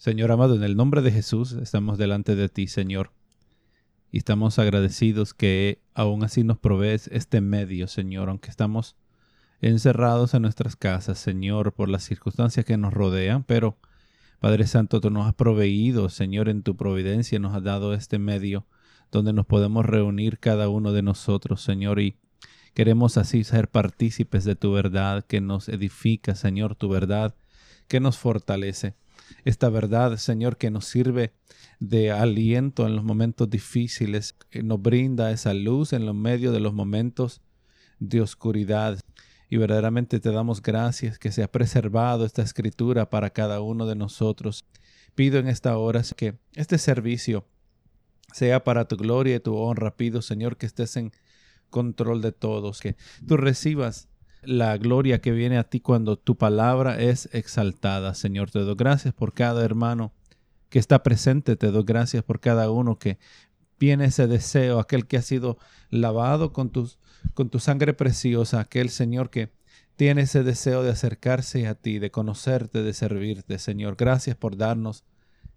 Señor amado, en el nombre de Jesús estamos delante de ti, Señor. Y estamos agradecidos que aún así nos provees este medio, Señor, aunque estamos encerrados en nuestras casas, Señor, por las circunstancias que nos rodean, pero Padre Santo, tú nos has proveído, Señor, en tu providencia, nos has dado este medio donde nos podemos reunir cada uno de nosotros, Señor, y queremos así ser partícipes de tu verdad que nos edifica, Señor, tu verdad que nos fortalece esta verdad, Señor, que nos sirve de aliento en los momentos difíciles, que nos brinda esa luz en los medios de los momentos de oscuridad. Y verdaderamente te damos gracias que se ha preservado esta escritura para cada uno de nosotros. Pido en esta hora que este servicio sea para tu gloria y tu honra. Pido, Señor, que estés en control de todos, que tú recibas la gloria que viene a ti cuando tu palabra es exaltada. Señor, te doy gracias por cada hermano que está presente, te doy gracias por cada uno que viene ese deseo, aquel que ha sido lavado con, con tu sangre preciosa, aquel Señor que tiene ese deseo de acercarse a ti, de conocerte, de servirte. Señor, gracias por darnos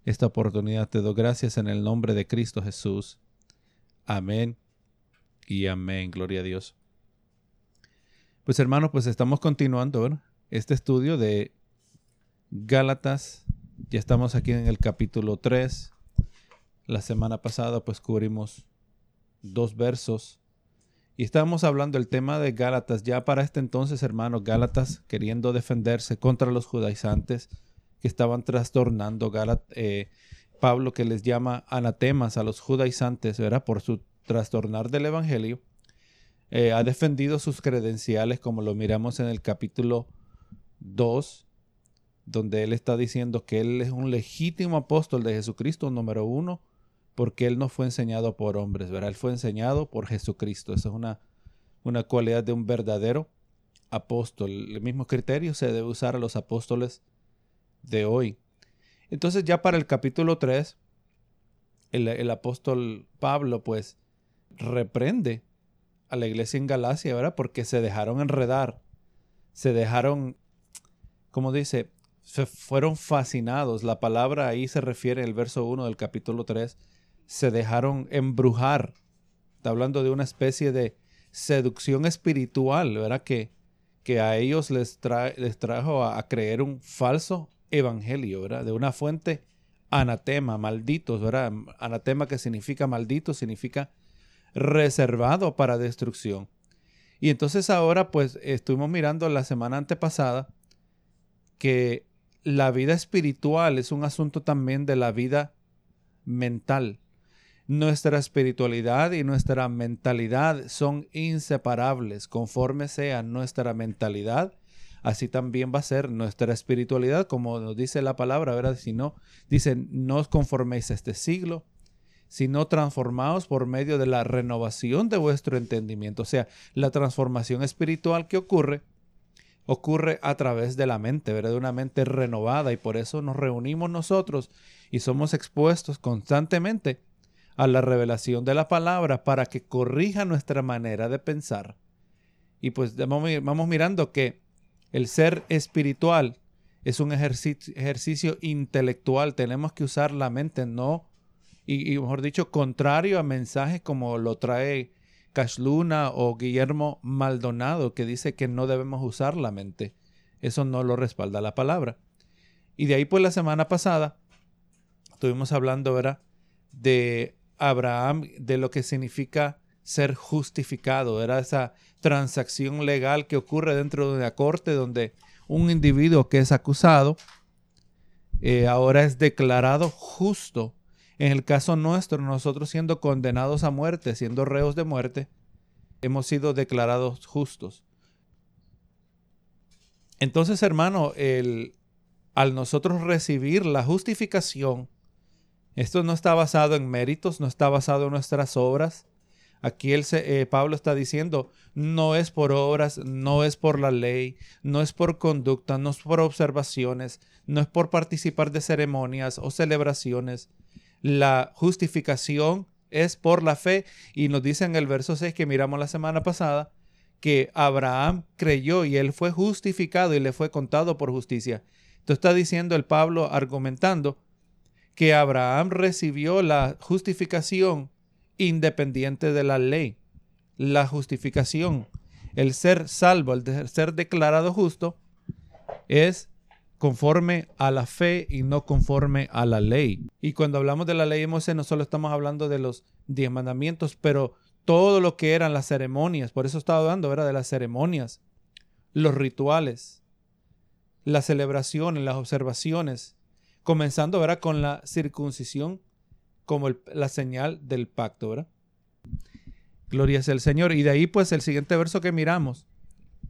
esta oportunidad. Te doy gracias en el nombre de Cristo Jesús. Amén y amén. Gloria a Dios. Pues hermanos, pues estamos continuando este estudio de Gálatas. Ya estamos aquí en el capítulo 3. La semana pasada pues cubrimos dos versos y estábamos hablando del tema de Gálatas. Ya para este entonces, hermanos, Gálatas queriendo defenderse contra los judaizantes que estaban trastornando eh, Pablo que les llama anatemas a los judaizantes, ¿verdad? Por su trastornar del evangelio. Eh, ha defendido sus credenciales, como lo miramos en el capítulo 2, donde él está diciendo que él es un legítimo apóstol de Jesucristo, número uno, porque él no fue enseñado por hombres, ¿verdad? Él fue enseñado por Jesucristo. Esa es una, una cualidad de un verdadero apóstol. El mismo criterio se debe usar a los apóstoles de hoy. Entonces ya para el capítulo 3, el, el apóstol Pablo pues reprende a la iglesia en Galacia, ¿verdad? Porque se dejaron enredar, se dejaron, como dice, se fueron fascinados. La palabra ahí se refiere, el verso 1 del capítulo 3, se dejaron embrujar. Está hablando de una especie de seducción espiritual, ¿verdad? Que, que a ellos les, les trajo a, a, creer un falso evangelio, ¿verdad? De una fuente anatema, malditos, ¿verdad? Anatema que significa maldito, significa reservado para destrucción. Y entonces ahora pues estuvimos mirando la semana antepasada que la vida espiritual es un asunto también de la vida mental. Nuestra espiritualidad y nuestra mentalidad son inseparables. Conforme sea nuestra mentalidad, así también va a ser nuestra espiritualidad, como nos dice la palabra, ¿verdad? Si no, dice, no os conforméis a este siglo, sino transformados por medio de la renovación de vuestro entendimiento. O sea, la transformación espiritual que ocurre, ocurre a través de la mente, ¿verdad? De una mente renovada y por eso nos reunimos nosotros y somos expuestos constantemente a la revelación de la palabra para que corrija nuestra manera de pensar. Y pues vamos mirando que el ser espiritual es un ejercicio, intelectual. Tenemos que usar la mente, no y, mejor dicho, contrario a mensajes como lo trae Cashluna o Guillermo Maldonado, que dice que no debemos usar la mente. Eso no lo respalda la palabra. Y de ahí, pues la semana pasada, estuvimos hablando, ¿verdad? De Abraham, de lo que significa ser justificado, era esa transacción legal que ocurre dentro de una corte donde un individuo que es acusado eh, ahora es declarado justo en el caso nuestro, nosotros siendo condenados a muerte, siendo reos de muerte, hemos sido declarados justos. Entonces, hermano, el, al nosotros recibir la justificación, esto no está basado en méritos, no está basado en nuestras obras. Aquí el, eh, Pablo está diciendo, no es por obras, no es por la ley, no es por conducta, no es por observaciones, no es por participar de ceremonias o celebraciones, la justificación es por la fe y nos dice en el verso 6 que miramos la semana pasada que Abraham creyó y él fue justificado y le fue contado por justicia. Entonces está diciendo el Pablo argumentando que Abraham recibió la justificación independiente de la ley. La justificación, el ser salvo, el ser declarado justo, es conforme a la fe y no conforme a la ley. Y cuando hablamos de la ley de Moisés, no solo estamos hablando de los diez mandamientos, pero todo lo que eran las ceremonias. Por eso estaba hablando, ¿verdad? De las ceremonias, los rituales, las celebraciones, las observaciones, comenzando, ¿verdad? Con la circuncisión como la señal del pacto, ¿verdad? Gloria sea el Señor. Y de ahí, pues, el siguiente verso que miramos,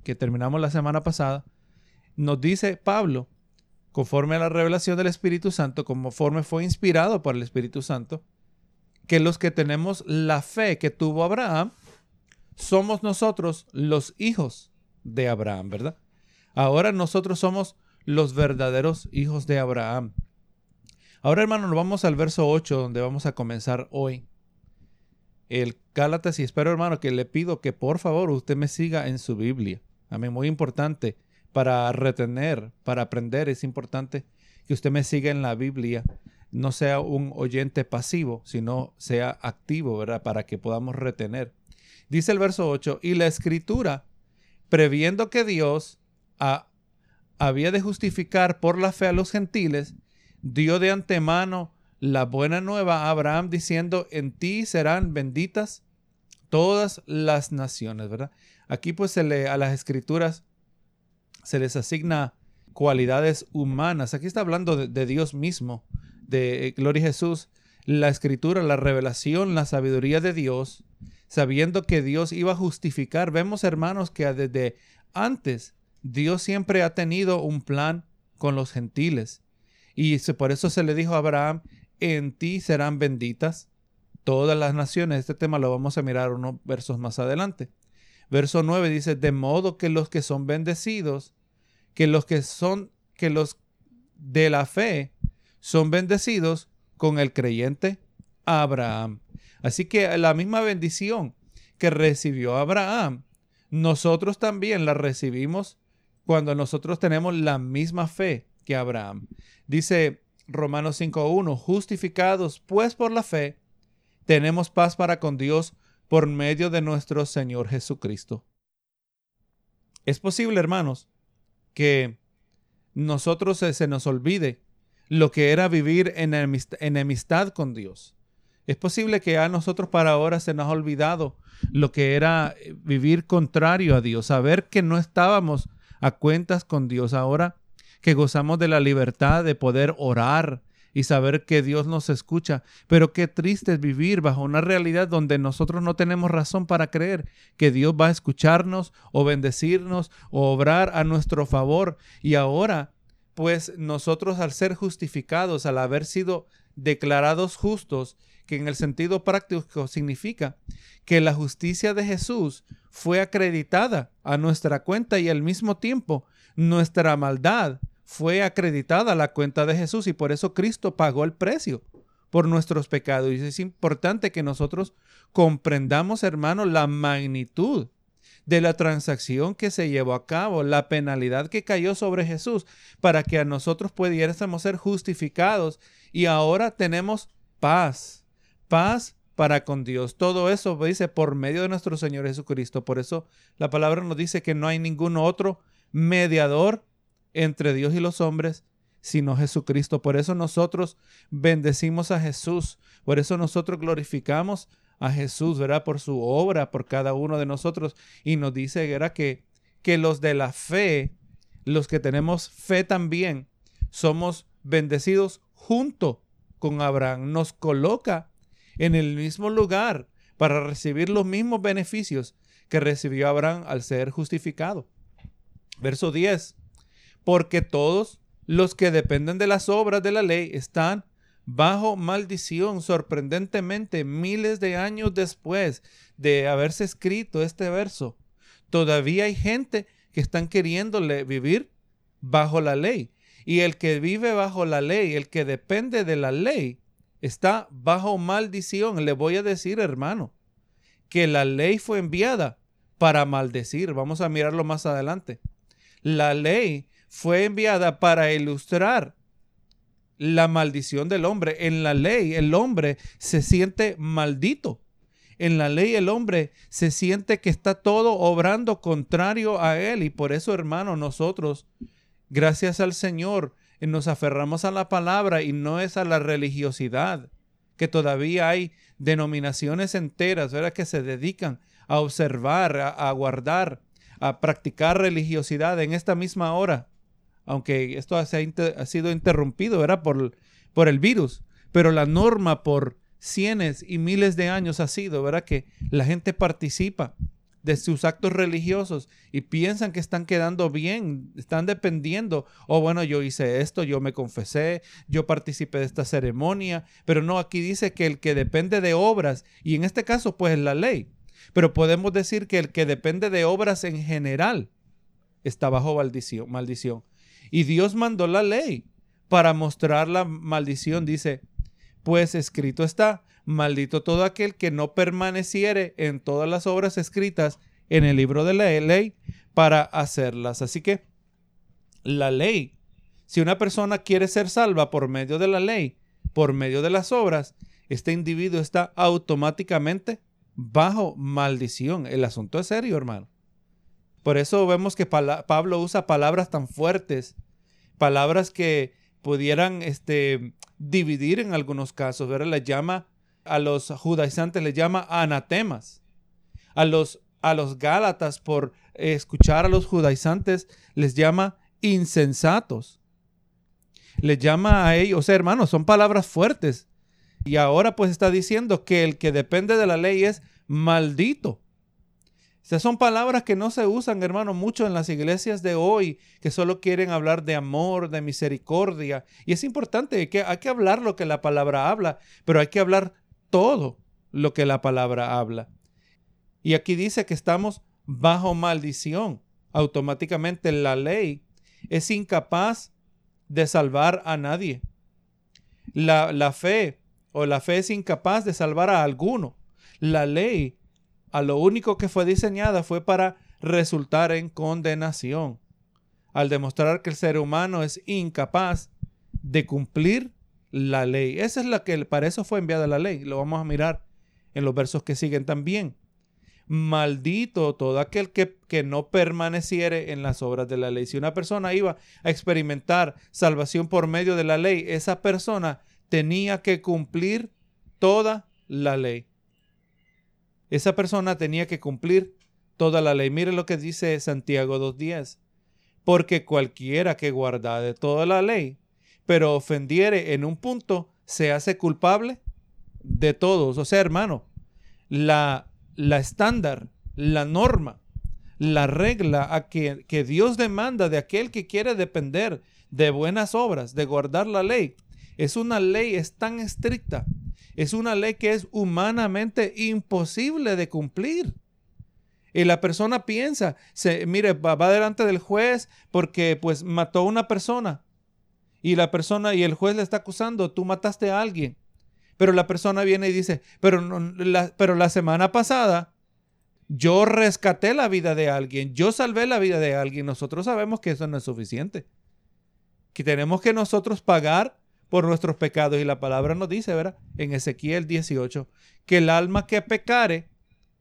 que terminamos la semana pasada, nos dice Pablo, conforme a la revelación del Espíritu Santo, conforme fue inspirado por el Espíritu Santo, que los que tenemos la fe que tuvo Abraham, somos nosotros los hijos de Abraham, ¿verdad? Ahora nosotros somos los verdaderos hijos de Abraham. Ahora, hermano, nos vamos al verso 8, donde vamos a comenzar hoy. El Gálatas, y espero, hermano, que le pido que por favor usted me siga en su Biblia. Amén, muy importante para retener, para aprender, es importante que usted me siga en la Biblia, no sea un oyente pasivo, sino sea activo, ¿verdad? Para que podamos retener. Dice el verso 8, y la escritura, previendo que Dios había de justificar por la fe a los gentiles, dio de antemano la buena nueva a Abraham diciendo, en ti serán benditas todas las naciones, ¿verdad? Aquí pues se lee a las escrituras se les asigna cualidades humanas. Aquí está hablando de, Dios mismo, de eh, Gloria a Jesús, la escritura, la revelación, la sabiduría de Dios, sabiendo que Dios iba a justificar. Vemos, hermanos, que desde antes Dios siempre ha tenido un plan con los gentiles. Y por eso se le dijo a Abraham, en ti serán benditas todas las naciones. Este tema lo vamos a mirar unos versos más adelante. Verso 9 dice, de modo que los que son bendecidos, que los que son, que los de la fe son bendecidos con el creyente Abraham. Así que la misma bendición que recibió Abraham, nosotros también la recibimos cuando nosotros tenemos la misma fe que Abraham. Dice Romanos 5.1, justificados pues por la fe, tenemos paz para con Dios por medio de nuestro Señor Jesucristo. Es posible, hermanos, que nosotros se, nos olvide lo que era vivir en enemistad con Dios. Es posible que a nosotros para ahora se nos ha olvidado lo que era eh, vivir contrario a Dios, saber que no estábamos a cuentas con Dios ahora, que gozamos de la libertad de poder orar, y saber que Dios nos escucha. Pero qué triste es vivir bajo una realidad donde nosotros no tenemos razón para creer que Dios va a escucharnos o bendecirnos o obrar a nuestro favor. Y ahora, pues nosotros al ser justificados, al haber sido declarados justos, que en el sentido práctico significa que la justicia de Jesús fue acreditada a nuestra cuenta y al mismo tiempo nuestra maldad fue acreditada la cuenta de Jesús y por eso Cristo pagó el precio por nuestros pecados. Y es importante que nosotros comprendamos, hermanos, la magnitud de la transacción que se llevó a cabo, la penalidad que cayó sobre Jesús para que a nosotros pudiéramos ser justificados y ahora tenemos paz, paz para con Dios. Todo eso dice por medio de nuestro Señor Jesucristo. Por eso la palabra nos dice que no hay ningún otro mediador entre Dios y los hombres, sino Jesucristo. Por eso nosotros bendecimos a Jesús, por eso nosotros glorificamos a Jesús, ¿verdad? Por su obra, por cada uno de nosotros. Y nos dice, ¿verdad? Que, que los de la fe, los que tenemos fe también, somos bendecidos junto con Abraham. Nos coloca en el mismo lugar para recibir los mismos beneficios que recibió Abraham al ser justificado. Verso 10 porque todos los que dependen de las obras de la ley están bajo maldición. Sorprendentemente, miles de años después de haberse escrito este verso, todavía hay gente que están queriéndole vivir bajo la ley. Y el que vive bajo la ley, el que depende de la ley, está bajo maldición. Le voy a decir, hermano, que la ley fue enviada para maldecir. Vamos a mirarlo más adelante. La ley fue enviada para ilustrar la maldición del hombre. En la ley el hombre se siente maldito. En la ley el hombre se siente que está todo obrando contrario a él. Y por eso, hermano, nosotros, gracias al Señor, nos aferramos a la palabra y no es a la religiosidad, que todavía hay denominaciones enteras, ¿verdad? Que se dedican a observar, a, guardar, a practicar religiosidad en esta misma hora, aunque esto ha, sido interrumpido, ¿verdad? Por, el virus, pero la norma por cientos y miles de años ha sido, ¿verdad? Que la gente participa de sus actos religiosos y piensan que están quedando bien, están dependiendo, oh, bueno, yo hice esto, yo me confesé, yo participé de esta ceremonia, pero no, aquí dice que el que depende de obras, y en este caso pues es la ley, pero podemos decir que el que depende de obras en general está bajo maldición. Y Dios mandó la ley para mostrar la maldición, dice, pues escrito está, maldito todo aquel que no permaneciere en todas las obras escritas en el libro de la ley para hacerlas. Así que la ley, si una persona quiere ser salva por medio de la ley, por medio de las obras, este individuo está automáticamente bajo maldición. El asunto es serio, hermano. Por eso vemos que Pablo usa palabras tan fuertes, palabras que pudieran este, dividir en algunos casos, ¿verdad? Le llama a los judaizantes le llama anatemas. A los, a los gálatas por escuchar a los judaizantes les llama insensatos. Les llama a ellos, o sea, hermanos, son palabras fuertes. Y ahora pues está diciendo que el que depende de la ley es maldito. Estas son palabras que no se usan, hermano, mucho en las iglesias de hoy, que solo quieren hablar de amor, de misericordia. Y es importante que hay que hablar lo que la palabra habla, pero hay que hablar todo lo que la palabra habla. Y aquí dice que estamos bajo maldición. Automáticamente la ley es incapaz de salvar a nadie. La, la fe o la fe es incapaz de salvar a alguno. La ley a lo único que fue diseñada fue para resultar en condenación, al demostrar que el ser humano es incapaz de cumplir la ley. Esa es la que para eso fue enviada la ley. Lo vamos a mirar en los versos que siguen también. Maldito todo aquel que, que no permaneciere en las obras de la ley. Si una persona iba a experimentar salvación por medio de la ley, esa persona tenía que cumplir toda la ley. Esa persona tenía que cumplir toda la ley. Mire lo que dice Santiago 2.10. Porque cualquiera que guarda de toda la ley pero ofendiere en un punto, se hace culpable de todos. O sea, hermano, la, la estándar, la norma, la regla a que, que Dios demanda de aquel que quiere depender de buenas obras, de guardar la ley, es una ley, es tan estricta, es una ley que es humanamente imposible de cumplir. Y la persona piensa, se, mire, va, va delante del juez porque pues mató a una persona y la persona y el juez le está acusando, tú mataste a alguien. Pero la persona viene y dice, pero, la, pero la semana pasada yo rescaté la vida de alguien, yo salvé la vida de alguien. Nosotros sabemos que eso no es suficiente. Que tenemos que nosotros pagar por nuestros pecados. Y la palabra nos dice, ¿verdad? En Ezequiel 18, que el alma que pecare,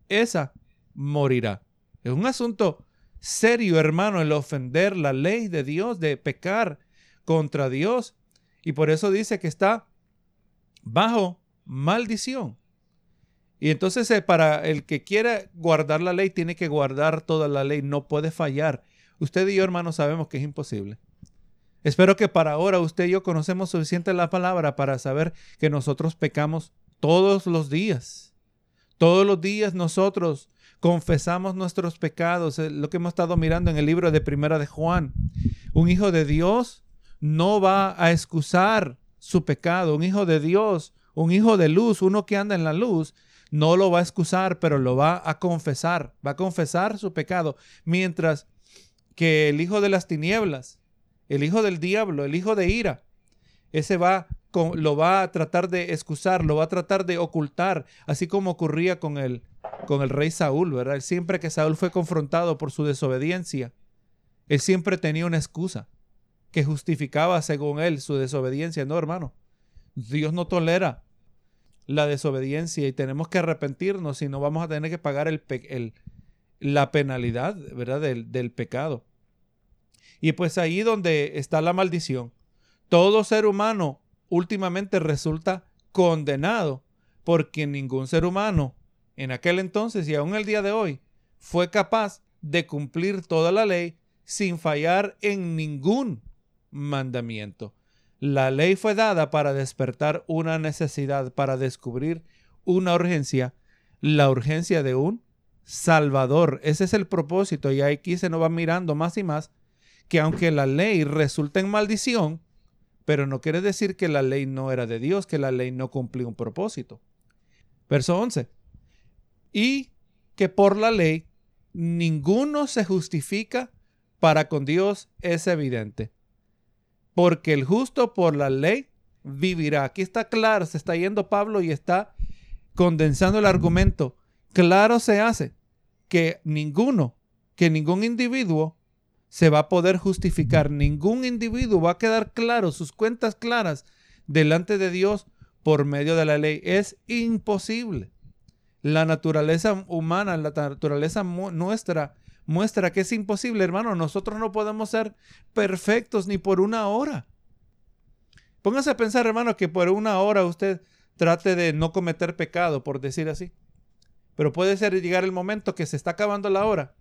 esa morirá. Es un asunto serio, hermano, el ofender la ley de Dios, de pecar contra Dios. Y por eso dice que está bajo maldición. Y entonces eh, para el que quiera guardar la ley, tiene que guardar toda la ley, no puede fallar. Usted y yo, hermanos, sabemos que es imposible. Espero que para ahora usted y yo conocemos suficiente la palabra para saber que nosotros pecamos todos los días. Todos los días nosotros confesamos nuestros pecados, lo que hemos estado mirando en el libro de Primera de Juan. Un hijo de Dios no va a excusar su pecado. Un hijo de Dios, un hijo de luz, uno que anda en la luz, no lo va a excusar, pero lo va a confesar. Va a confesar su pecado. Mientras que el hijo de las tinieblas, el hijo del diablo, el hijo de ira, ese va lo va a tratar de excusar, lo va a tratar de ocultar, así como ocurría con el, con el rey Saúl, ¿verdad? Siempre que Saúl fue confrontado por su desobediencia, él siempre tenía una excusa que justificaba según él su desobediencia. No, hermano. Dios no tolera la desobediencia y tenemos que arrepentirnos si no vamos a tener que pagar la penalidad, ¿verdad? Del pecado. Y pues ahí donde está la maldición. Todo ser humano últimamente resulta condenado porque ningún ser humano en aquel entonces y aún el día de hoy fue capaz de cumplir toda la ley sin fallar en ningún mandamiento. La ley fue dada para despertar una necesidad, para descubrir una urgencia, la urgencia de un Salvador. Ese es el propósito y aquí se nos va mirando más y más que aunque la ley resulta en maldición, pero no quiere decir que la ley no era de Dios, que la ley no cumplió un propósito. Verso 11. Y que por la ley ninguno se justifica para con Dios es evidente. Porque el justo por la ley vivirá. Aquí está claro, se está yendo Pablo y está condensando el argumento. Claro se hace que ninguno, que ningún individuo se va a poder justificar. Ningún individuo va a quedar claro, sus cuentas claras delante de Dios por medio de la ley. Es imposible. La naturaleza humana, la naturaleza nuestra muestra que es imposible, hermano. Nosotros no podemos ser perfectos ni por una hora. Póngase a pensar, hermano, que por una hora usted trate de no cometer pecado, por decir así. Pero puede ser llegar el momento que se está acabando la hora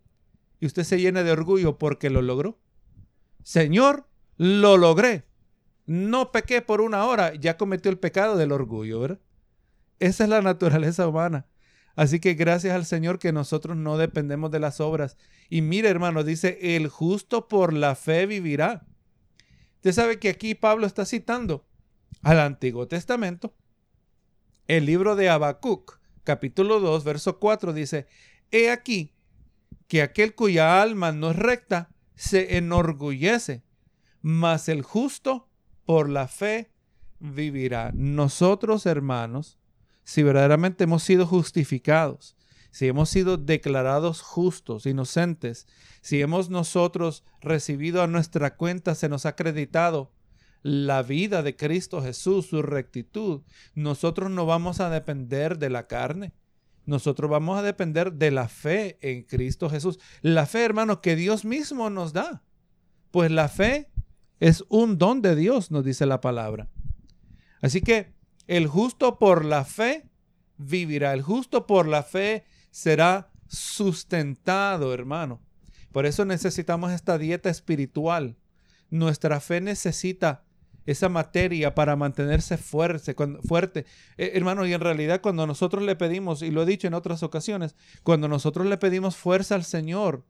y usted se llena de orgullo porque lo logró. Señor, lo logré. No pequé por una hora, ya cometió el pecado del orgullo, ¿verdad? Esa es la naturaleza humana. Así que gracias al Señor que nosotros no dependemos de las obras. Y mire, hermano, dice, el justo por la fe vivirá. Usted sabe que aquí Pablo está citando al Antiguo Testamento. El libro de Habacuc, capítulo 2, verso 4, dice, He aquí, que aquel cuya alma no es recta se enorgullece, mas el justo por la fe vivirá. Nosotros, hermanos, si verdaderamente hemos sido justificados, si hemos sido declarados justos, inocentes, si hemos nosotros recibido a nuestra cuenta, se nos ha acreditado la vida de Cristo Jesús, su rectitud, nosotros no vamos a depender de la carne nosotros vamos a depender de la fe en Cristo Jesús. La fe, hermano, que Dios mismo nos da. Pues la fe es un don de Dios, nos dice la palabra. Así que el justo por la fe vivirá. El justo por la fe será sustentado, hermano. Por eso necesitamos esta dieta espiritual. Nuestra fe necesita esa materia para mantenerse fuerte. fuerte. Eh, hermano, y en realidad cuando nosotros le pedimos, y lo he dicho en otras ocasiones, cuando nosotros le pedimos fuerza al Señor,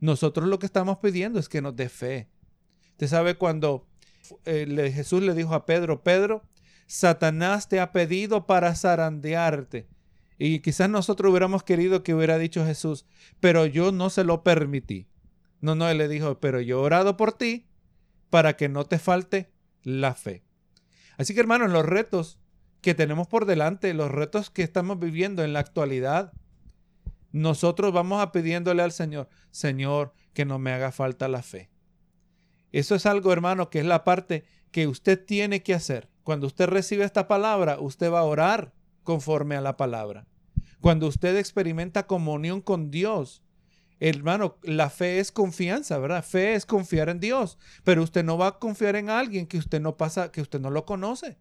nosotros lo que estamos pidiendo es que nos dé fe. Usted sabe cuando eh, Jesús le dijo a Pedro, Pedro, Satanás te ha pedido para zarandearte. Y quizás nosotros hubiéramos querido que hubiera dicho Jesús, pero yo no se lo permití. No, no, él le dijo, pero yo he orado por ti para que no te falte la fe. Así que hermanos, los retos que tenemos por delante, los retos que estamos viviendo en la actualidad, nosotros vamos a pidiéndole al Señor, Señor, que no me haga falta la fe. Eso es algo, hermano, que es la parte que usted tiene que hacer. Cuando usted recibe esta palabra, usted va a orar conforme a la palabra. Cuando usted experimenta comunión con Dios, Hermano, la fe es confianza, ¿verdad? Fe es confiar en Dios, pero usted no va a confiar en alguien que usted no pasa, que usted no lo conoce.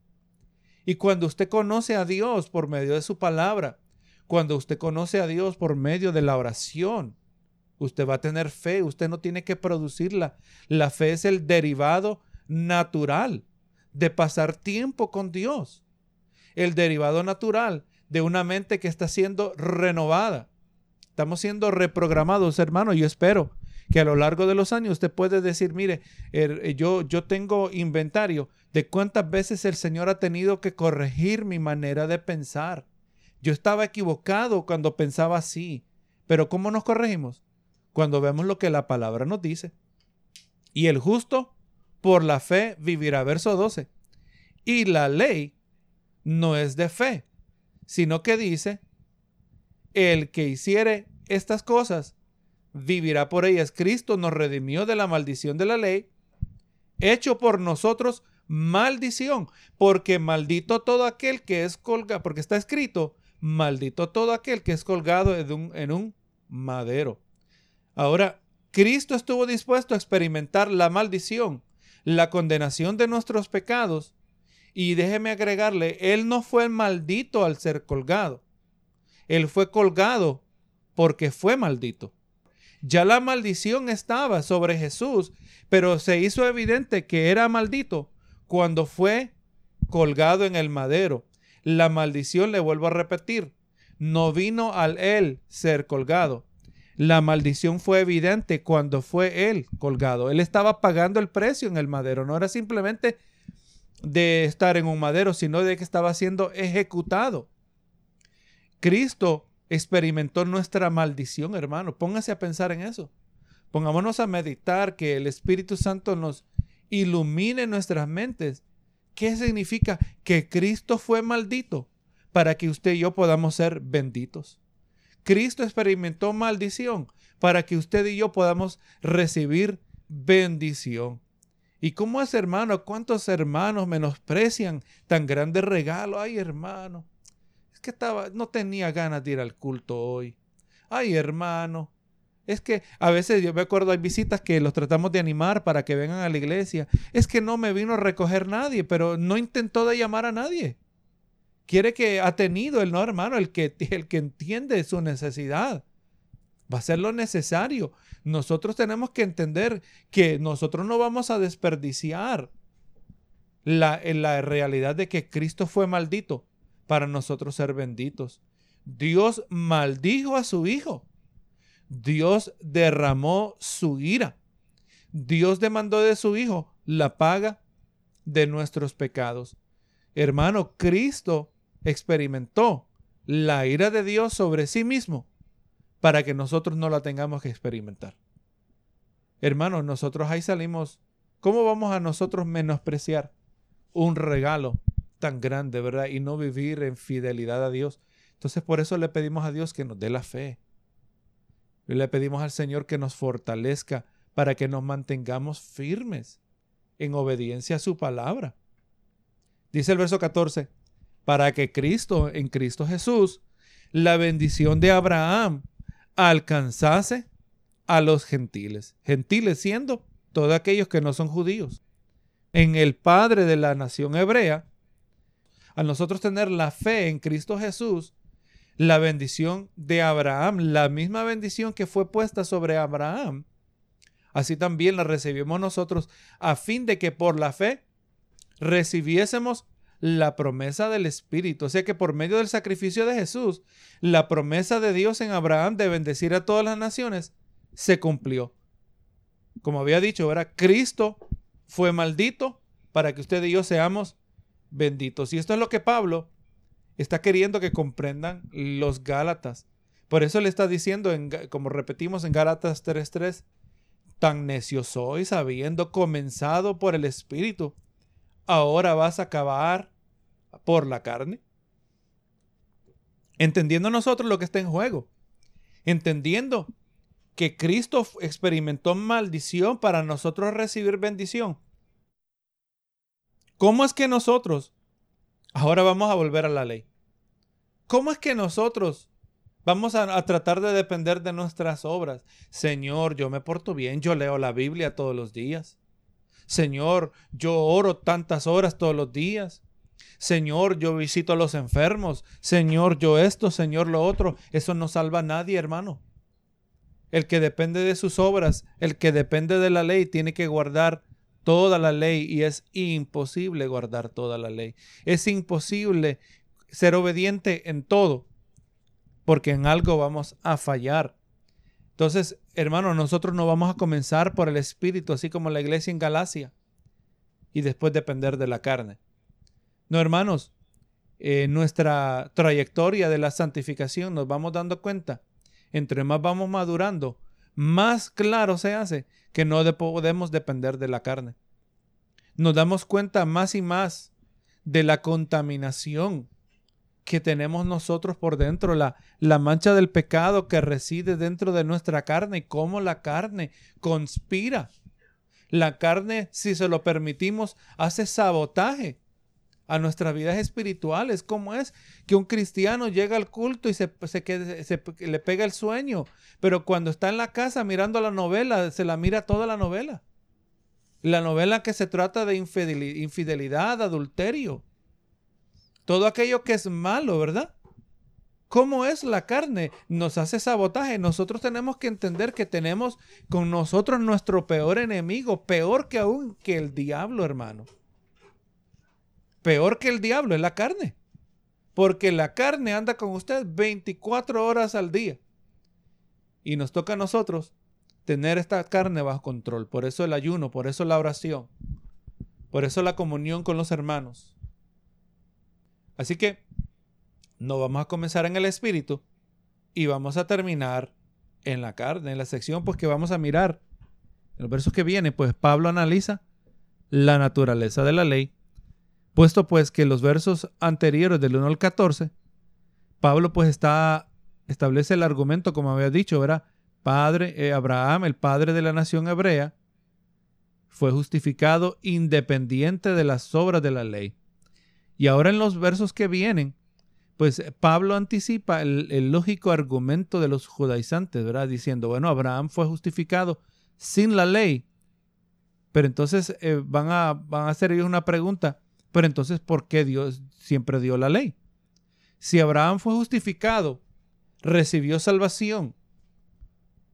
Y cuando usted conoce a Dios por medio de su palabra, cuando usted conoce a Dios por medio de la oración, usted va a tener fe, usted no tiene que producirla. La fe es el derivado natural de pasar tiempo con Dios. El derivado natural de una mente que está siendo renovada Estamos siendo reprogramados, hermano. Yo espero que a lo largo de los años usted puede decir, mire, er, eh, yo, yo tengo inventario de cuántas veces el Señor ha tenido que corregir mi manera de pensar. Yo estaba equivocado cuando pensaba así, pero ¿cómo nos corregimos? Cuando vemos lo que la palabra nos dice. Y el justo por la fe vivirá. Verso 12. Y la ley no es de fe, sino que dice, el que hiciere estas cosas vivirá por ellas. Cristo nos redimió de la maldición de la ley hecho por nosotros maldición, porque maldito todo aquel que es colgado, porque está escrito, maldito todo aquel que es colgado en un, en un madero. Ahora, Cristo estuvo dispuesto a experimentar la maldición, la condenación de nuestros pecados, y déjeme agregarle, Él no fue maldito al ser colgado. Él fue colgado porque fue maldito. Ya la maldición estaba sobre Jesús, pero se hizo evidente que era maldito cuando fue colgado en el madero. La maldición, le vuelvo a repetir, no vino al él ser colgado. La maldición fue evidente cuando fue él colgado. Él estaba pagando el precio en el madero. No era simplemente de estar en un madero, sino de que estaba siendo ejecutado. Cristo experimentó nuestra maldición, hermano. Póngase a pensar en eso. Pongámonos a meditar que el Espíritu Santo nos ilumine nuestras mentes. ¿Qué significa? Que Cristo fue maldito para que usted y yo podamos ser benditos. Cristo experimentó maldición para que usted y yo podamos recibir bendición. ¿Y cómo es, hermano? ¿Cuántos hermanos menosprecian tan grande regalo? Ay, hermano, que estaba, no tenía ganas de ir al culto hoy. Ay, hermano, es que a veces yo me acuerdo, hay visitas que los tratamos de animar para que vengan a la iglesia. Es que no me vino a recoger nadie, pero no intentó de llamar a nadie. Quiere que ha tenido el no, hermano, el que, el que entiende su necesidad. Va a ser lo necesario. Nosotros tenemos que entender que nosotros no vamos a desperdiciar la, la realidad de que Cristo fue maldito para nosotros ser benditos. Dios maldijo a su Hijo Dios derramó su ira. Dios demandó de su Hijo la paga de nuestros pecados. Hermano, Cristo experimentó la ira de Dios sobre sí mismo para que nosotros no la tengamos que experimentar. Hermano, nosotros ahí salimos. ¿Cómo vamos a nosotros menospreciar un regalo tan grande, verdad? Y no vivir en fidelidad a Dios. Entonces por eso le pedimos a Dios que nos dé la fe, le pedimos al Señor que nos fortalezca para que nos mantengamos firmes en obediencia a su palabra. Dice el verso 14, para que Cristo, en Cristo Jesús, la bendición de Abraham alcanzase a los gentiles, gentiles siendo todos aquellos que no son judíos. En el Padre de la nación hebrea, al nosotros tener la fe en Cristo Jesús, la bendición de Abraham, la misma bendición que fue puesta sobre Abraham, así también la recibimos nosotros a fin de que por la fe recibiésemos la promesa del Espíritu. O sea que por medio del sacrificio de Jesús, la promesa de Dios en Abraham de bendecir a todas las naciones se cumplió. Como había dicho, ahora Cristo fue maldito para que usted y yo seamos benditos. Y esto es lo que Pablo está queriendo que comprendan los Gálatas. Por eso le está diciendo, en, como repetimos en Gálatas 3.3, tan necio sois habiendo comenzado por el Espíritu, ahora vas a acabar por la carne. Entendiendo nosotros lo que está en juego, entendiendo que Cristo experimentó maldición para nosotros recibir bendición. ¿Cómo es que nosotros ahora vamos a volver a la ley? ¿Cómo es que nosotros vamos a, tratar de depender de nuestras obras? Señor, yo me porto bien, yo leo la Biblia todos los días. Señor, yo oro tantas horas todos los días. Señor, yo visito a los enfermos. Señor, yo esto, Señor, lo otro. Eso no salva a nadie, hermano. El que depende de sus obras, el que depende de la ley, tiene que guardar toda la ley y es imposible guardar toda la ley. Es imposible ser obediente en todo, porque en algo vamos a fallar. Entonces, hermanos, nosotros no vamos a comenzar por el Espíritu, así como la iglesia en Galacia, y después depender de la carne. No, hermanos, en nuestra trayectoria de la santificación nos vamos dando cuenta, entre más vamos madurando, más claro se hace que no podemos depender de la carne. Nos damos cuenta más y más de la contaminación que tenemos nosotros por dentro, la, la mancha del pecado que reside dentro de nuestra carne y cómo la carne conspira La carne, si se lo permitimos, hace sabotaje a nuestras vidas espirituales. ¿Cómo es que un cristiano llega al culto y se, se, le pega el sueño? Pero cuando está en la casa mirando la novela, se la mira toda la novela. La novela que se trata de infidelidad, adulterio. Todo aquello que es malo, ¿verdad? ¿Cómo es la carne? Nos hace sabotaje. Nosotros tenemos que entender que tenemos con nosotros nuestro peor enemigo, peor que aún que el diablo, hermano peor que el diablo es la carne. Porque la carne anda con usted 24 horas al día. Y nos toca a nosotros tener esta carne bajo control. Por eso el ayuno, por eso la oración, por eso la comunión con los hermanos. Así que no vamos a comenzar en el espíritu y vamos a terminar en la carne, en la sección pues que vamos a mirar. En los versos que vienen, pues Pablo analiza la naturaleza de la ley Puesto pues que los versos anteriores del 1 al 14, Pablo pues está, establece el argumento, como había dicho, ¿verdad? Padre, eh, Abraham, el padre de la nación hebrea, fue justificado independiente de las obras de la ley. Y ahora en los versos que vienen, pues Pablo anticipa el, lógico argumento de los judaizantes, ¿verdad? Diciendo, bueno, Abraham fue justificado sin la ley. Pero entonces eh, van, a, van a hacer ellos una pregunta. Pero entonces, ¿por qué Dios siempre dio la ley? Si Abraham fue justificado, recibió salvación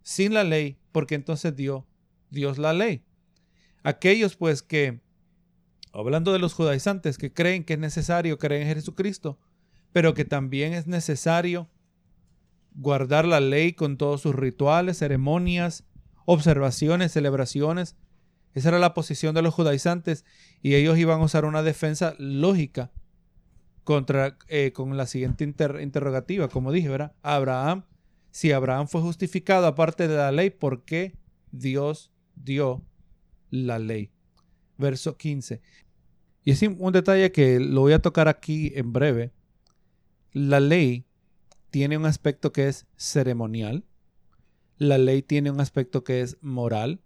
sin la ley, ¿por qué entonces dio Dios la ley? Aquellos pues que, hablando de los judaizantes, que creen que es necesario creer en Jesucristo, pero que también es necesario guardar la ley con todos sus rituales, ceremonias, observaciones, celebraciones, esa era la posición de los judaizantes y ellos iban a usar una defensa lógica contra, eh, con la siguiente interrogativa, como dije, ¿verdad? Abraham, si Abraham fue justificado aparte de la ley, ¿por qué Dios dio la ley? Verso 15. Y es un detalle que lo voy a tocar aquí en breve. La ley tiene un aspecto que es ceremonial. La ley tiene un aspecto que es moral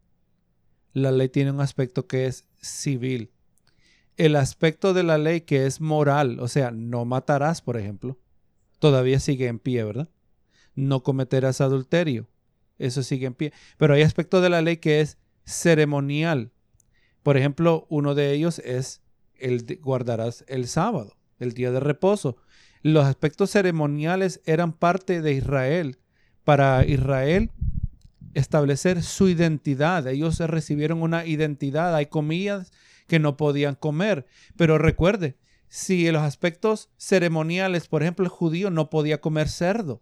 la ley tiene un aspecto que es civil. El aspecto de la ley que es moral, o sea, no matarás, por ejemplo, todavía sigue en pie, ¿verdad? No cometerás adulterio, eso sigue en pie. Pero hay aspectos de la ley que es ceremonial. Por ejemplo, uno de ellos es el guardarás el sábado, el día de reposo. Los aspectos ceremoniales eran parte de Israel. Para Israel, establecer su identidad. Ellos recibieron una identidad. Hay comidas que no podían comer. Pero recuerde, si en los aspectos ceremoniales, por ejemplo, el judío no podía comer cerdo.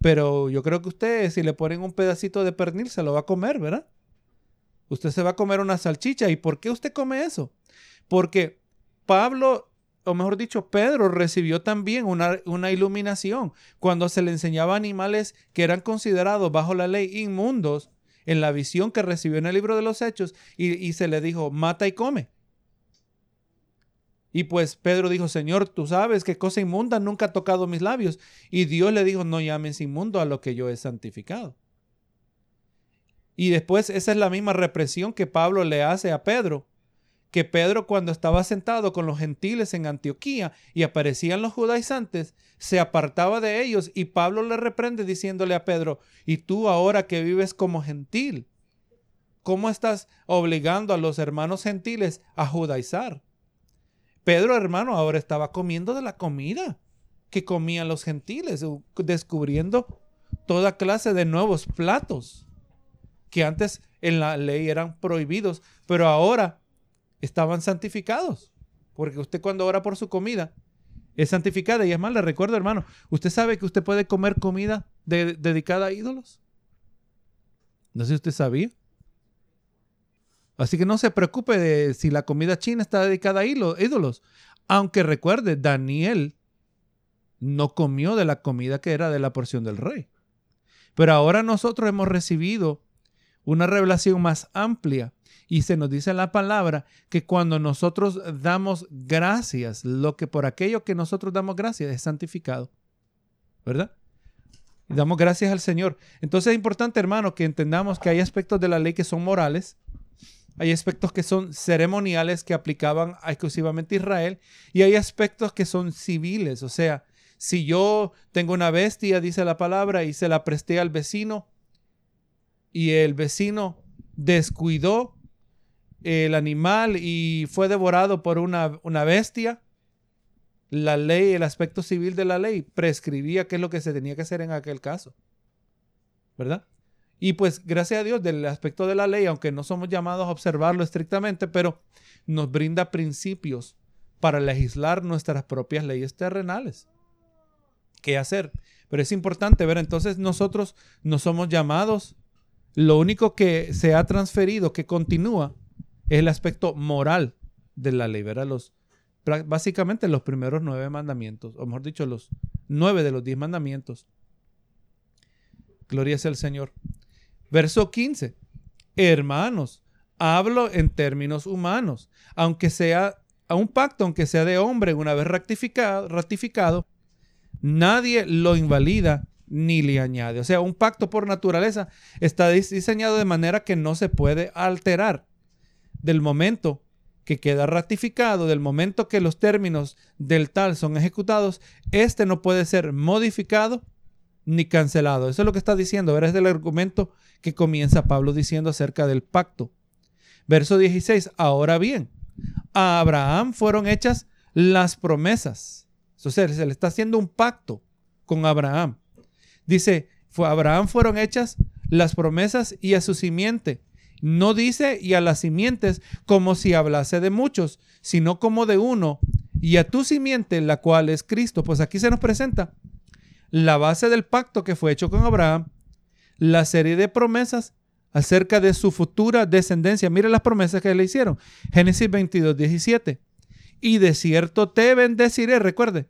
Pero yo creo que usted, si le ponen un pedacito de pernil, se lo va a comer, ¿verdad? Usted se va a comer una salchicha. ¿Y por qué usted come eso? Porque Pablo o mejor dicho, Pedro recibió también una, iluminación cuando se le enseñaba animales que eran considerados bajo la ley inmundos en la visión que recibió en el libro de los Hechos y, y se le dijo, mata y come. Y pues Pedro dijo, Señor, tú sabes que cosa inmunda nunca ha tocado mis labios. Y Dios le dijo, no llames inmundo a lo que yo he santificado. Y después esa es la misma represión que Pablo le hace a Pedro que Pedro cuando estaba sentado con los gentiles en Antioquía y aparecían los judaizantes, se apartaba de ellos y Pablo le reprende diciéndole a Pedro, y tú ahora que vives como gentil, ¿cómo estás obligando a los hermanos gentiles a judaizar? Pedro, hermano, ahora estaba comiendo de la comida que comían los gentiles, descubriendo toda clase de nuevos platos que antes en la ley eran prohibidos, pero ahora estaban santificados. Porque usted cuando ora por su comida es santificada. Y es más, le recuerdo, hermano, ¿usted sabe que usted puede comer comida dedicada a ídolos? No sé si usted sabía. Así que no se preocupe de si la comida china está dedicada a ídolos. Aunque recuerde, Daniel no comió de la comida que era de la porción del rey. Pero ahora nosotros hemos recibido una revelación más amplia y se nos dice la palabra que cuando nosotros damos gracias, lo que por aquello que nosotros damos gracias es santificado. ¿Verdad? Damos gracias al Señor. Entonces es importante, hermano, que entendamos que hay aspectos de la ley que son morales hay aspectos que son ceremoniales que aplicaban exclusivamente a Israel y hay aspectos que son civiles, o sea, si yo tengo una bestia, dice la palabra, y se la presté al vecino y el vecino descuidó el animal y fue devorado por una, una bestia, la ley, el aspecto civil de la ley prescribía qué es lo que se tenía que hacer en aquel caso. ¿Verdad? Y pues gracias a Dios del aspecto de la ley, aunque no somos llamados a observarlo estrictamente, pero nos brinda principios para legislar nuestras propias leyes terrenales. ¿Qué hacer? Pero es importante ver, entonces nosotros no somos llamados, lo único que se ha transferido, que continúa, es el aspecto moral de la ley, ¿verdad? Los, básicamente los primeros nueve mandamientos, o mejor dicho, los nueve de los diez mandamientos. Gloria sea al Señor. Verso 15. Hermanos, hablo en términos humanos, aunque sea a un pacto, aunque sea de hombre, una vez ratificado, ratificado, nadie lo invalida ni le añade. O sea, un pacto por naturaleza está diseñado de manera que no se puede alterar. Del momento que queda ratificado, del momento que los términos del tal son ejecutados, este no puede ser modificado ni cancelado. Eso es lo que está diciendo. Ahora es del argumento que comienza Pablo diciendo acerca del pacto. Verso 16. Ahora bien, a Abraham fueron hechas las promesas. Sea, se le está haciendo un pacto con Abraham. Dice, a Abraham fueron hechas las promesas y a su simiente. No dice y a las simientes como si hablase de muchos, sino como de uno, y a tu simiente, la cual es Cristo. Pues aquí se nos presenta la base del pacto que fue hecho con Abraham, la serie de promesas acerca de su futura descendencia. Mire las promesas que le hicieron. Génesis 22, 17. Y de cierto te bendeciré. Recuerde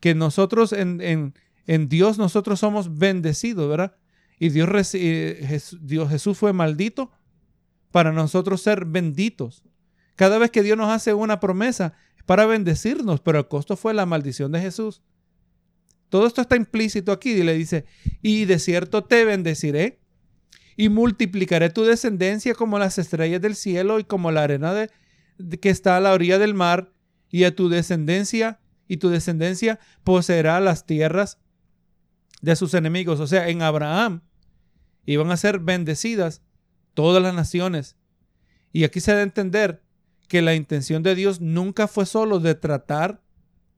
que nosotros en, en, Dios nosotros somos bendecidos, ¿verdad? Y Dios, Dios Jesús fue maldito para nosotros ser benditos. Cada vez que Dios nos hace una promesa es para bendecirnos, pero el costo fue la maldición de Jesús. Todo esto está implícito aquí y le dice, y de cierto te bendeciré y multiplicaré tu descendencia como las estrellas del cielo y como la arena de, que está a la orilla del mar, y a tu descendencia y tu descendencia poseerá las tierras de sus enemigos. O sea, en Abraham iban a ser bendecidas todas las naciones. Y aquí se debe entender que la intención de Dios nunca fue solo de tratar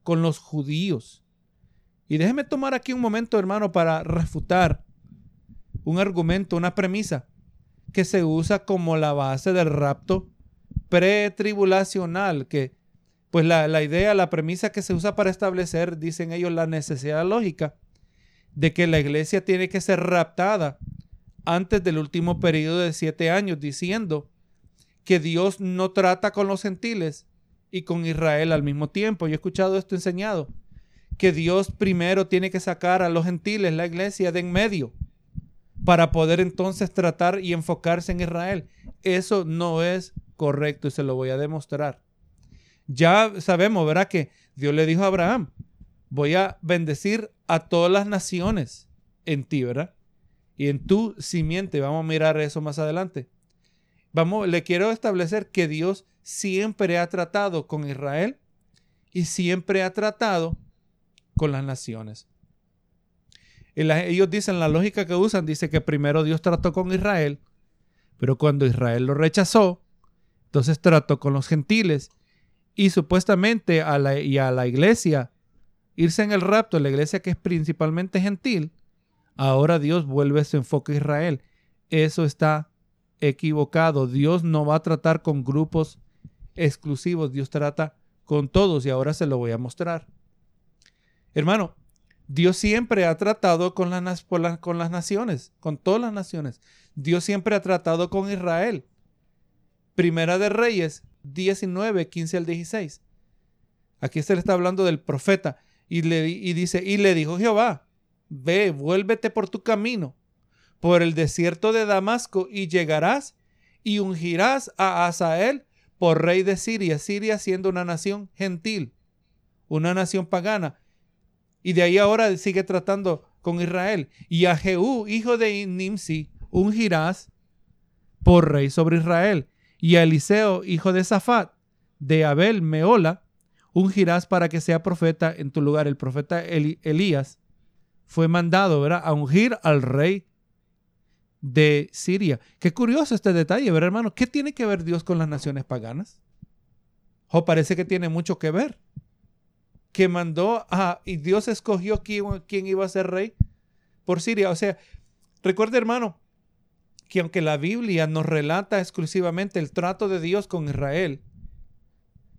con los judíos y déjeme tomar aquí un momento, hermano, para refutar un argumento, una premisa que se usa como la base del rapto pretribulacional, que pues la, la, idea, la premisa que se usa para establecer, dicen ellos, la necesidad lógica de que la iglesia tiene que ser raptada antes del último periodo de siete años, diciendo que Dios no trata con los gentiles y con Israel al mismo tiempo. Yo he escuchado esto enseñado que Dios primero tiene que sacar a los gentiles, la iglesia, de en medio, para poder entonces tratar y enfocarse en Israel. Eso no es correcto y se lo voy a demostrar. Ya sabemos, ¿verdad? Que Dios le dijo a Abraham, voy a bendecir a todas las naciones en ti, ¿verdad? Y en tu simiente, vamos a mirar eso más adelante. Vamos, le quiero establecer que Dios siempre ha tratado con Israel y siempre ha tratado con las naciones. Ellos dicen, la lógica que usan dice que primero Dios trató con Israel, pero cuando Israel lo rechazó, entonces trató con los gentiles y supuestamente a la, y a la iglesia irse en el rapto, la iglesia que es principalmente gentil, ahora Dios vuelve su enfoque a Israel. Eso está equivocado. Dios no va a tratar con grupos exclusivos, Dios trata con todos y ahora se lo voy a mostrar. Hermano, Dios siempre ha tratado con las, naciones, con todas las naciones. Dios siempre ha tratado con Israel. Primera de Reyes 19, 15 al 16. Aquí se le está hablando del profeta y, le, y dice, y le dijo Jehová, ve, vuélvete por tu camino, por el desierto de Damasco y llegarás y ungirás a Asael por rey de Siria, Siria siendo una nación gentil, una nación pagana, y de ahí ahora sigue tratando con Israel. Y a Jehú, hijo de Nimsi, ungirás por rey sobre Israel. y a Eliseo, hijo de Safat, de Abel Meola, ungirás para que sea profeta en tu lugar. El profeta Elías fue mandado ¿verdad? a ungir al rey de Siria. Qué curioso este detalle, ¿verdad, hermano? ¿Qué tiene que ver Dios con las naciones paganas? O parece que tiene mucho que ver. Que mandó a, y Dios escogió quién, quién iba a ser rey por Siria. O sea, recuerde, hermano, que aunque la Biblia nos relata exclusivamente el trato de Dios con Israel,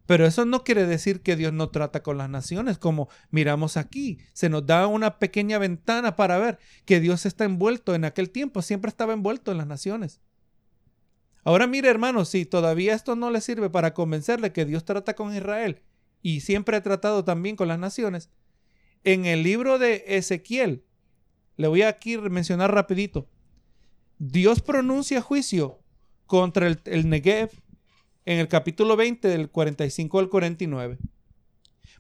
pero eso no quiere decir que Dios no trata con las naciones, como miramos aquí. Se nos da una pequeña ventana para ver que Dios está envuelto en aquel tiempo, siempre estaba envuelto en las naciones. Ahora mire hermano, si todavía esto no le sirve para convencerle que Dios trata con Israel y siempre ha tratado también con las naciones, en el libro de Ezequiel, le voy a aquí mencionar rapidito, Dios pronuncia juicio contra el, Negev en el capítulo 20 del 45 al 49.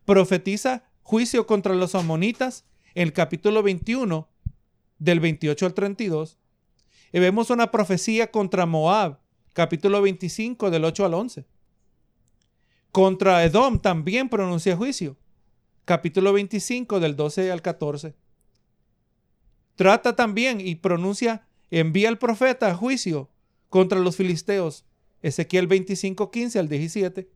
Profetiza juicio contra los amonitas en el capítulo 21 del 28 al 32. Y vemos una profecía contra Moab, capítulo 25 del 8 al 11. Contra Edom también pronuncia juicio, capítulo 25 del 12 al 14. Trata también y pronuncia envía al profeta a juicio contra los filisteos. Ezequiel 25, 15 al 17.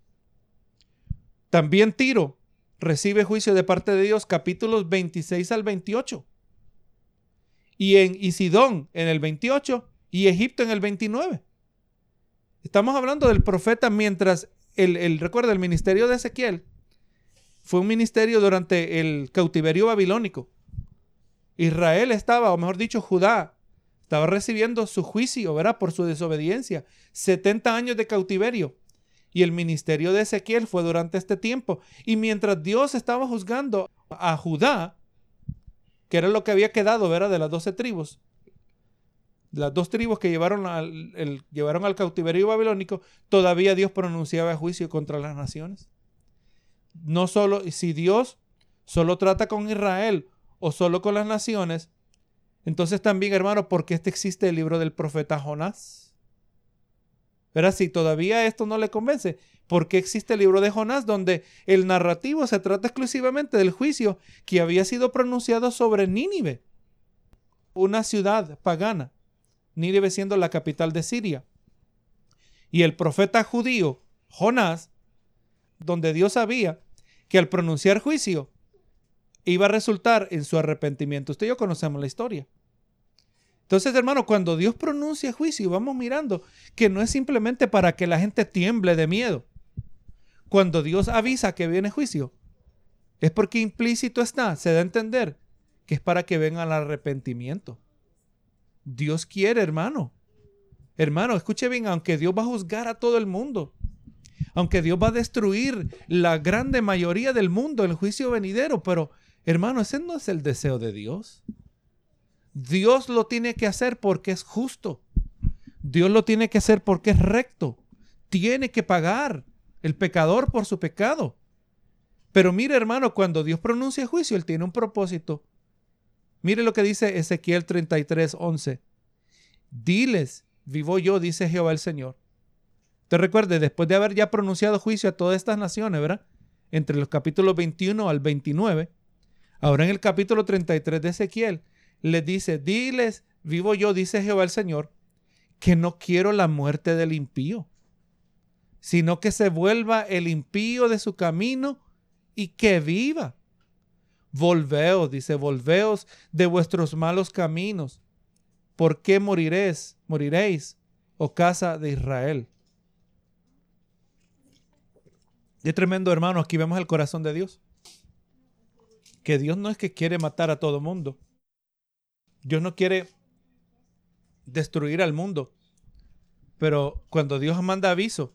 También Tiro recibe juicio de parte de Dios, capítulos 26 al 28. Y en Isidón en el 28 y Egipto en el 29. Estamos hablando del profeta mientras el, el recuerda, el ministerio de Ezequiel fue un ministerio durante el cautiverio babilónico. Israel estaba, o mejor dicho, Judá, estaba recibiendo su juicio, ¿verdad? Por su desobediencia. 70 años de cautiverio. Y el ministerio de Ezequiel fue durante este tiempo. Y mientras Dios estaba juzgando a Judá, que era lo que había quedado, ¿verdad? De las doce tribus. Las dos tribus que llevaron al, llevaron al cautiverio babilónico, todavía Dios pronunciaba juicio contra las naciones. No solo, si Dios solo trata con Israel o solo con las naciones, entonces también, hermano, ¿por qué este existe el libro del profeta Jonás? Pero Si todavía esto no le convence, ¿por qué existe el libro de Jonás donde el narrativo se trata exclusivamente del juicio que había sido pronunciado sobre Nínive? Una ciudad pagana, Nínive siendo la capital de Siria. Y el profeta judío, Jonás, donde Dios sabía que al pronunciar juicio iba a resultar en su arrepentimiento. Usted y yo conocemos la historia. Entonces, hermano, cuando Dios pronuncia juicio, vamos mirando que no es simplemente para que la gente tiemble de miedo. Cuando Dios avisa que viene juicio, es porque implícito está, se da a entender que es para que venga al arrepentimiento. Dios quiere, hermano. Hermano, escuche bien, aunque Dios va a juzgar a todo el mundo, aunque Dios va a destruir la grande mayoría del mundo en el juicio venidero, pero hermano, ese no es el deseo de Dios. Dios lo tiene que hacer porque es justo. Dios lo tiene que hacer porque es recto. Tiene que pagar el pecador por su pecado. Pero mire hermano, cuando Dios pronuncia juicio, Él tiene un propósito. Mire lo que dice Ezequiel 33, 11. Diles, vivo yo, dice Jehová el Señor. Te recuerde, después de haber ya pronunciado juicio a todas estas naciones, ¿verdad? Entre los capítulos 21 al 29. Ahora en el capítulo 33 de Ezequiel, les dice, diles, vivo yo, dice Jehová el Señor, que no quiero la muerte del impío, sino que se vuelva el impío de su camino y que viva. Volveos, dice, volveos de vuestros malos caminos. ¿Por qué moriréis, moriréis, oh casa de Israel? Y tremendo, hermano, aquí vemos el corazón de Dios. Que Dios no es que quiere matar a todo mundo. Dios no quiere destruir al mundo. Pero cuando Dios manda aviso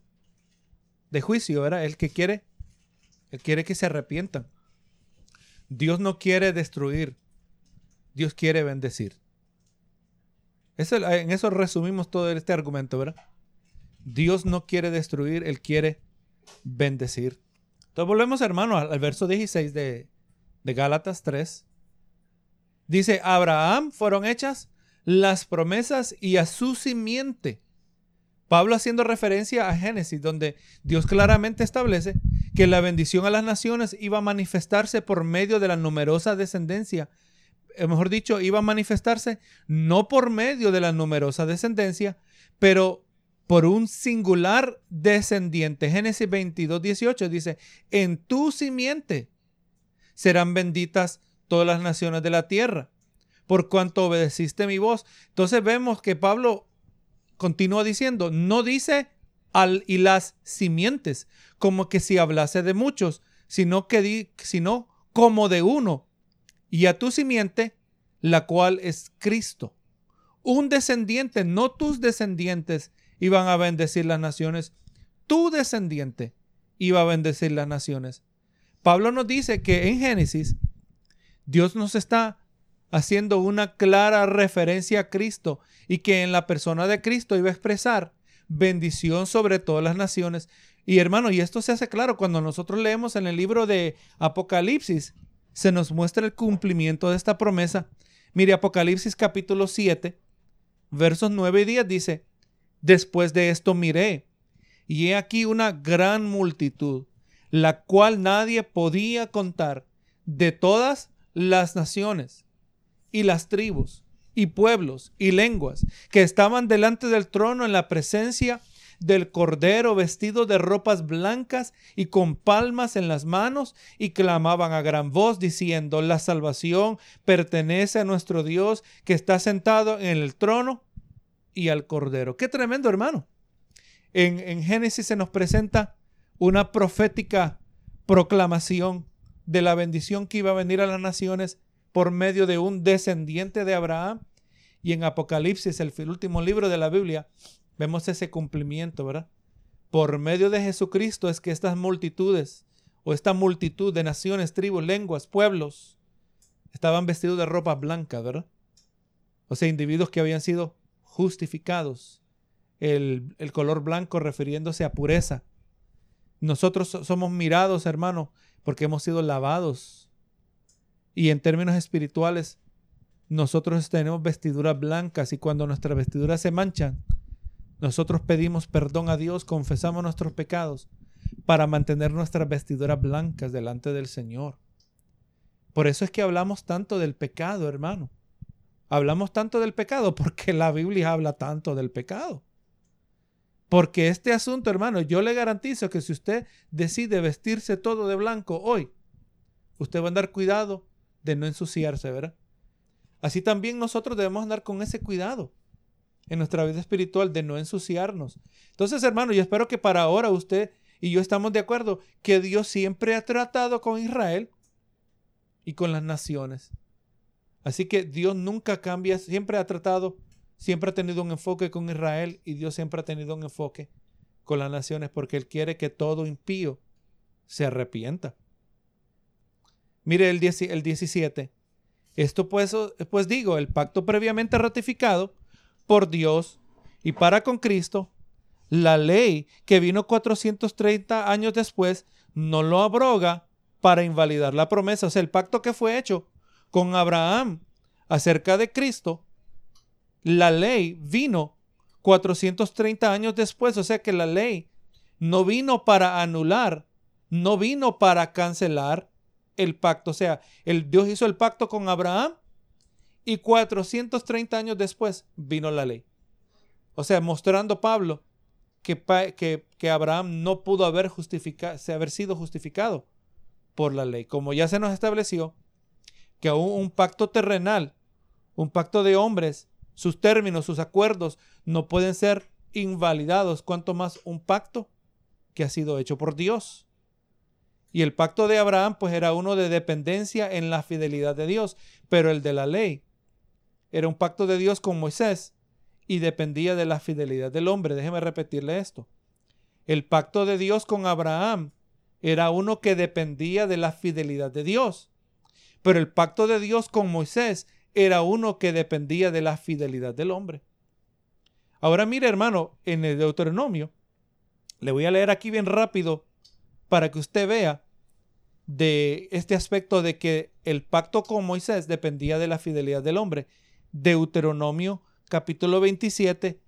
de juicio, ¿verdad? Él que quiere, Él quiere que se arrepientan. Dios no quiere destruir, Dios quiere bendecir. en eso resumimos todo este argumento, ¿verdad? Dios no quiere destruir, Él quiere bendecir. Entonces volvemos, hermano, al, verso 16 de, de Gálatas 3. Dice, Abraham fueron hechas las promesas y a su simiente Pablo haciendo referencia a Génesis, donde Dios claramente establece que la bendición a las naciones iba a manifestarse por medio de la numerosa descendencia. Eh, mejor dicho, iba a manifestarse no por medio de la numerosa descendencia, pero por un singular descendiente. Génesis 22, 18 dice, en tu simiente serán benditas todas las naciones de la tierra, por cuanto obedeciste mi voz. Entonces vemos que Pablo continúa diciendo, no dice al y las simientes, como que si hablase de muchos, sino que di, sino como de uno, y a tu simiente, la cual es Cristo. Un descendiente, no tus descendientes iban a bendecir las naciones, tu descendiente iba a bendecir las naciones. Pablo nos dice que en Génesis Dios nos está haciendo una clara referencia a Cristo y que en la persona de Cristo iba a expresar bendición sobre todas las naciones. Y hermano, y esto se hace claro cuando nosotros leemos en el libro de Apocalipsis, se nos muestra el cumplimiento de esta promesa. Mire, Apocalipsis capítulo 7, versos 9 y 10 dice, después de esto miré, y he aquí una gran multitud, la cual nadie podía contar, de todas las naciones y las tribus y pueblos y lenguas que estaban delante del trono en la presencia del Cordero vestido de ropas blancas y con palmas en las manos y clamaban a gran voz diciendo, la salvación pertenece a nuestro Dios que está sentado en el trono y al Cordero. Qué tremendo hermano. En, en Génesis se nos presenta una profética proclamación de la bendición que iba a venir a las naciones por medio de un descendiente de Abraham. Y en Apocalipsis, el último libro de la Biblia, vemos ese cumplimiento, ¿verdad? Por medio de Jesucristo es que estas multitudes o esta multitud de naciones, tribus, lenguas, pueblos, estaban vestidos de ropa blanca, ¿verdad? O sea, individuos que habían sido justificados. El, el color blanco refiriéndose a pureza. Nosotros somos mirados, hermano, porque hemos sido lavados y en términos espirituales, nosotros tenemos vestiduras blancas y cuando nuestras vestiduras se manchan, nosotros pedimos perdón a Dios, confesamos nuestros pecados para mantener nuestras vestiduras blancas delante del Señor. Por eso es que hablamos tanto del pecado, hermano. Hablamos tanto del pecado porque la Biblia habla tanto del pecado. Porque este asunto, hermano, yo le garantizo que si usted decide vestirse todo de blanco hoy, usted va a andar cuidado de no ensuciarse, ¿verdad? Así también nosotros debemos andar con ese cuidado en nuestra vida espiritual de no ensuciarnos. Entonces, hermano, yo espero que para ahora usted y yo estamos de acuerdo que Dios siempre ha tratado con Israel y con las naciones. Así que Dios nunca cambia, siempre ha tratado, siempre ha tenido un enfoque con Israel y Dios siempre ha tenido un enfoque con las naciones porque Él quiere que todo impío se arrepienta. Mire el, el 17. Esto pues, pues digo, el pacto previamente ratificado por Dios y para con Cristo, la ley que vino 430 años después no lo abroga para invalidar la promesa. O sea, el pacto que fue hecho con Abraham acerca de Cristo, la ley vino 430 años después. O sea que la ley no vino para anular, no vino para cancelar, el pacto. O sea, el Dios hizo el pacto con Abraham y 430 años después vino la ley. O sea, mostrando Pablo que, que, Abraham no pudo haber, haber sido justificado por la ley. Como ya se nos estableció que aún un pacto terrenal, un pacto de hombres, sus términos, sus acuerdos no pueden ser invalidados, cuanto más un pacto que ha sido hecho por Dios. Y el pacto de Abraham pues era uno de dependencia en la fidelidad de Dios, pero el de la ley era un pacto de Dios con Moisés y dependía de la fidelidad del hombre. Déjeme repetirle esto. El pacto de Dios con Abraham era uno que dependía de la fidelidad de Dios, pero el pacto de Dios con Moisés era uno que dependía de la fidelidad del hombre. Ahora mire hermano, en el Deuteronomio, le voy a leer aquí bien rápido para que usted vea de este aspecto de que el pacto con Moisés dependía de la fidelidad del hombre. Deuteronomio capítulo 27,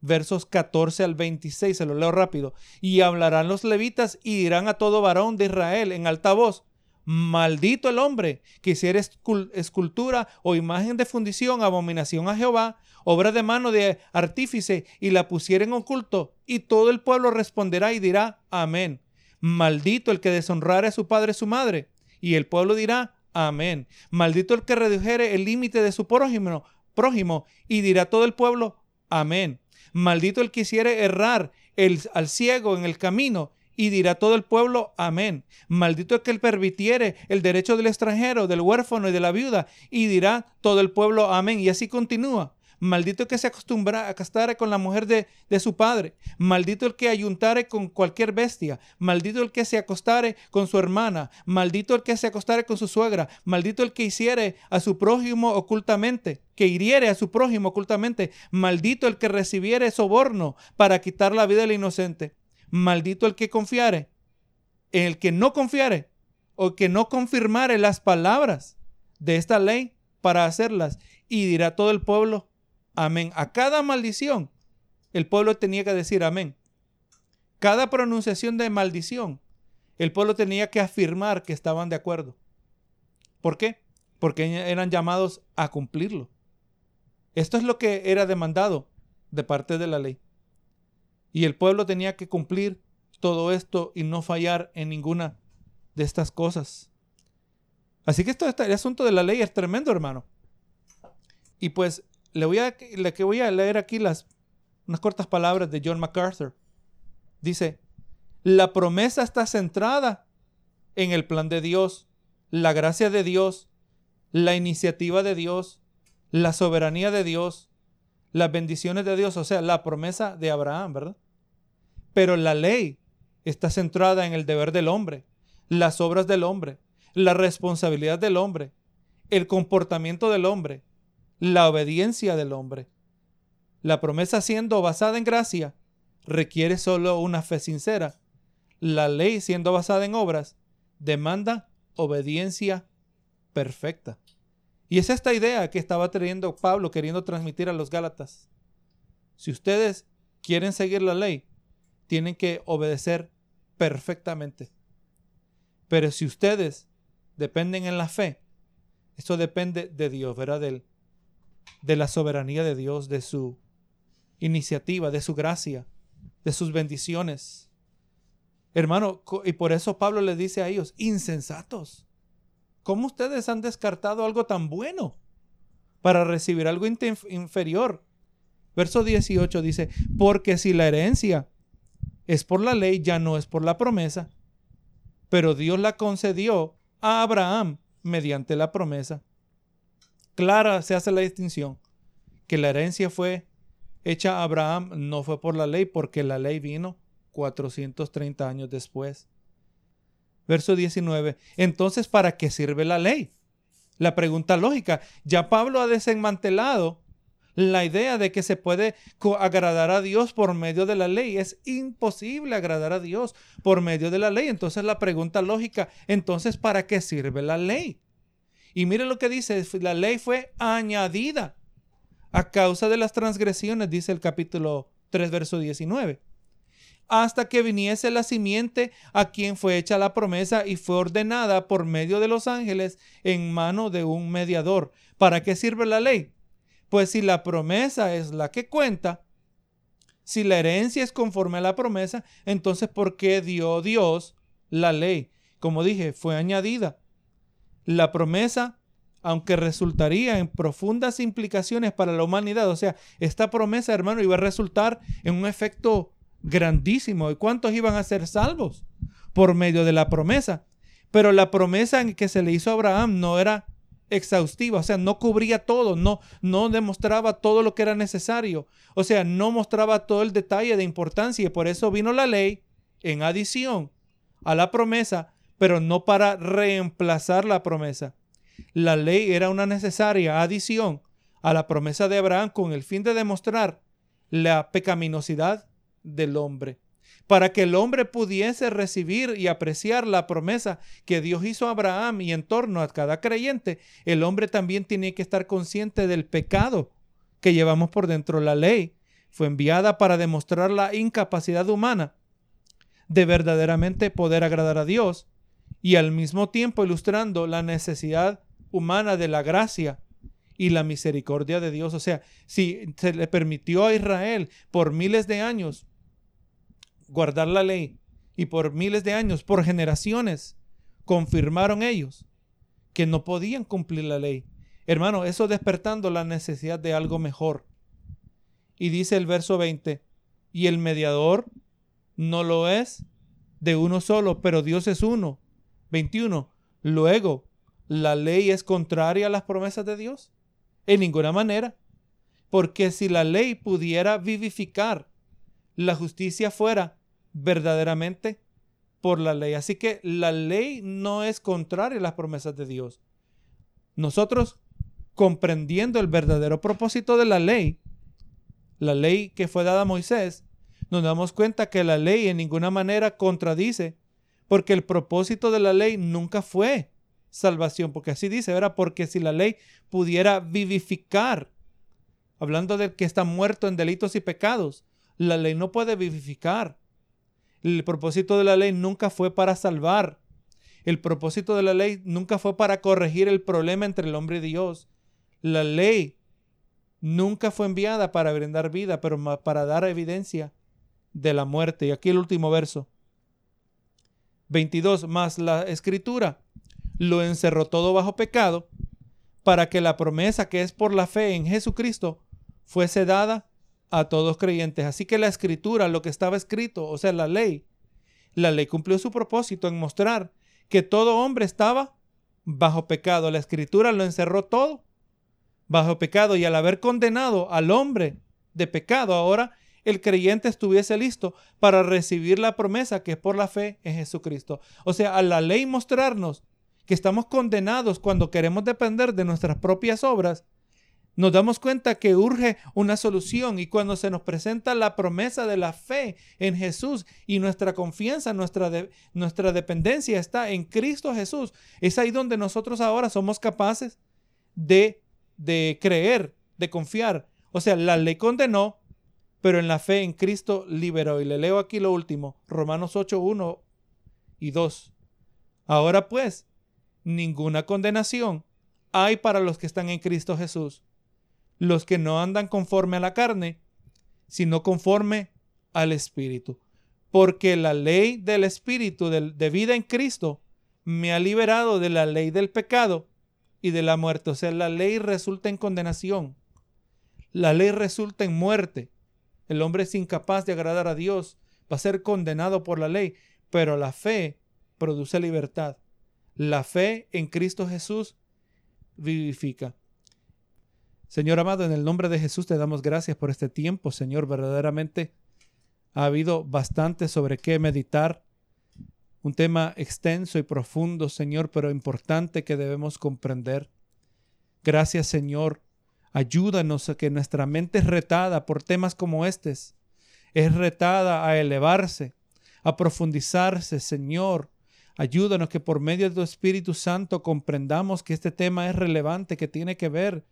versos 14 al 26, se lo leo rápido. Y hablarán los levitas y dirán a todo varón de Israel en alta voz, maldito el hombre que hiciera escultura o imagen de fundición, abominación a Jehová, obra de mano de artífice, y la pusiera en oculto, y todo el pueblo responderá y dirá, amén. Maldito el que deshonrare a su padre y su madre, y el pueblo dirá, amén. Maldito el que redujere el límite de su prójimo, prójimo, y dirá todo el pueblo, amén. Maldito el que hiciere errar el, al ciego en el camino, y dirá todo el pueblo, amén. Maldito el que permitiere el derecho del extranjero, del huérfano y de la viuda, y dirá todo el pueblo, amén. Y así continúa. Maldito el que se acostumbra a acostare con la mujer de, de, su padre. Maldito el que ayuntare con cualquier bestia. Maldito el que se acostare con su hermana. Maldito el que se acostare con su suegra. Maldito el que hiciere a su prójimo ocultamente. Que hiriere a su prójimo ocultamente. Maldito el que recibiere soborno para quitar la vida del inocente. Maldito el que confiare. El que no confiare o que no confirmare las palabras de esta ley para hacerlas. Y dirá todo el pueblo, amén. A cada maldición, el pueblo tenía que decir amén. Cada pronunciación de maldición, el pueblo tenía que afirmar que estaban de acuerdo. ¿Por qué? Porque eran llamados a cumplirlo. Esto es lo que era demandado de parte de la ley. Y el pueblo tenía que cumplir todo esto y no fallar en ninguna de estas cosas. Así que esto, el asunto de la ley es tremendo, hermano. Y pues le voy a, le, que voy a leer aquí las, unas cortas palabras de John MacArthur. Dice, la promesa está centrada en el plan de Dios, la gracia de Dios, la iniciativa de Dios, la soberanía de Dios, las bendiciones de Dios, o sea, la promesa de Abraham, ¿verdad? Pero la ley está centrada en el deber del hombre, las obras del hombre, la responsabilidad del hombre, el comportamiento del hombre, la obediencia del hombre. La promesa siendo basada en gracia requiere solo una fe sincera. La ley siendo basada en obras demanda obediencia perfecta. Y es esta idea que estaba teniendo Pablo queriendo transmitir a los Gálatas. Si ustedes quieren seguir la ley, tienen que obedecer perfectamente. Pero si ustedes dependen en la fe, eso depende de Dios, ¿verdad? Del, de la soberanía de Dios, de su iniciativa, de su gracia, de sus bendiciones. Hermano, y por eso Pablo le dice a ellos, insensatos, ¿cómo ustedes han descartado algo tan bueno para recibir algo inferior? Verso 18 dice, porque si la herencia es por la ley, ya no es por la promesa, pero Dios la concedió a Abraham mediante la promesa clara se hace la distinción que la herencia fue hecha a Abraham no fue por la ley, porque la ley vino 430 años después. Verso 19. Entonces, ¿para qué sirve la ley? La pregunta lógica. Ya Pablo ha desmantelado la idea de que se puede agradar a Dios por medio de la ley. Es imposible agradar a Dios por medio de la ley. Entonces la pregunta lógica, entonces, ¿para qué sirve la ley? Y mire lo que dice, la ley fue añadida a causa de las transgresiones, dice el capítulo 3, verso 19 hasta que viniese la simiente a quien fue hecha la promesa y fue ordenada por medio de los ángeles en mano de un mediador. ¿Para qué sirve la ley? Pues si la promesa es la que cuenta, si la herencia es conforme a la promesa, entonces ¿por qué dio Dios la ley? Como dije, fue añadida. La promesa, aunque resultaría en profundas implicaciones para la humanidad, o sea, esta promesa, hermano, iba a resultar en un efecto grandísimo. ¿Y cuántos iban a ser salvos por medio de la promesa? Pero la promesa que se le hizo a Abraham no era exhaustiva, o sea, no cubría todo, no, no demostraba todo lo que era necesario, o sea, no mostraba todo el detalle de importancia y por eso vino la ley en adición a la promesa pero no para reemplazar la promesa. La ley era una necesaria adición a la promesa de Abraham con el fin de demostrar la pecaminosidad del hombre, para que el hombre pudiese recibir y apreciar la promesa que Dios hizo a Abraham y en torno a cada creyente, el hombre también tiene que estar consciente del pecado que llevamos por dentro. La ley fue enviada para demostrar la incapacidad humana de verdaderamente poder agradar a Dios y al mismo tiempo ilustrando la necesidad humana de la gracia y la misericordia de Dios. O sea, si se le permitió a Israel por miles de años guardar la ley y por miles de años, por generaciones, confirmaron ellos que no podían cumplir la ley. Hermano, eso despertando la necesidad de algo mejor. Y dice el verso 20, y el mediador no lo es de uno solo, pero Dios es uno. 21. Luego, ¿la ley es contraria a las promesas de Dios? En ninguna manera. Porque si la ley pudiera vivificar, la justicia fuera verdaderamente por la ley. Así que la ley no es contraria a las promesas de Dios. Nosotros, comprendiendo el verdadero propósito de la ley, la ley que fue dada a Moisés, nos damos cuenta que la ley en ninguna manera contradice, porque el propósito de la ley nunca fue salvación, porque así dice, ¿verdad? Porque si la ley pudiera vivificar, hablando del que está muerto en delitos y pecados, la ley no puede vivificar. El propósito de la ley nunca fue para salvar. El propósito de la ley nunca fue para corregir el problema entre el hombre y Dios. La ley nunca fue enviada para brindar vida, pero para dar evidencia de la muerte. Y aquí el último verso. 22. Más la escritura lo encerró todo bajo pecado para que la promesa que es por la fe en Jesucristo fuese dada a todos creyentes. Así que la escritura, lo que estaba escrito, o sea, la ley, la ley cumplió su propósito en mostrar que todo hombre estaba bajo pecado. La escritura lo encerró todo bajo pecado y al haber condenado al hombre de pecado, ahora el creyente estuviese listo para recibir la promesa que es por la fe en Jesucristo. O sea, a la ley mostrarnos que estamos condenados cuando queremos depender de nuestras propias obras, nos damos cuenta que urge una solución y cuando se nos presenta la promesa de la fe en Jesús y nuestra confianza, nuestra, nuestra dependencia está en Cristo Jesús, es ahí donde nosotros ahora somos capaces de, de creer, de confiar. O sea, la ley condenó, pero en la fe en Cristo liberó. Y le leo aquí lo último, Romanos 8, 1 y 2. Ahora pues, ninguna condenación hay para los que están en Cristo Jesús los que no andan conforme a la carne, sino conforme al Espíritu. Porque la ley del Espíritu de, vida en Cristo me ha liberado de la ley del pecado y de la muerte. O sea, la ley resulta en condenación. La ley resulta en muerte. El hombre es incapaz de agradar a Dios, va a ser condenado por la ley, pero la fe produce libertad. La fe en Cristo Jesús vivifica. Señor amado, en el nombre de Jesús te damos gracias por este tiempo, Señor. Verdaderamente ha habido bastante sobre qué meditar. Un tema extenso y profundo, Señor, pero importante que debemos comprender. Gracias, Señor. Ayúdanos a que nuestra mente es retada por temas como estos. Es retada a elevarse, a profundizarse, Señor. Ayúdanos que por medio de tu Espíritu Santo comprendamos que este tema es relevante, que tiene que ver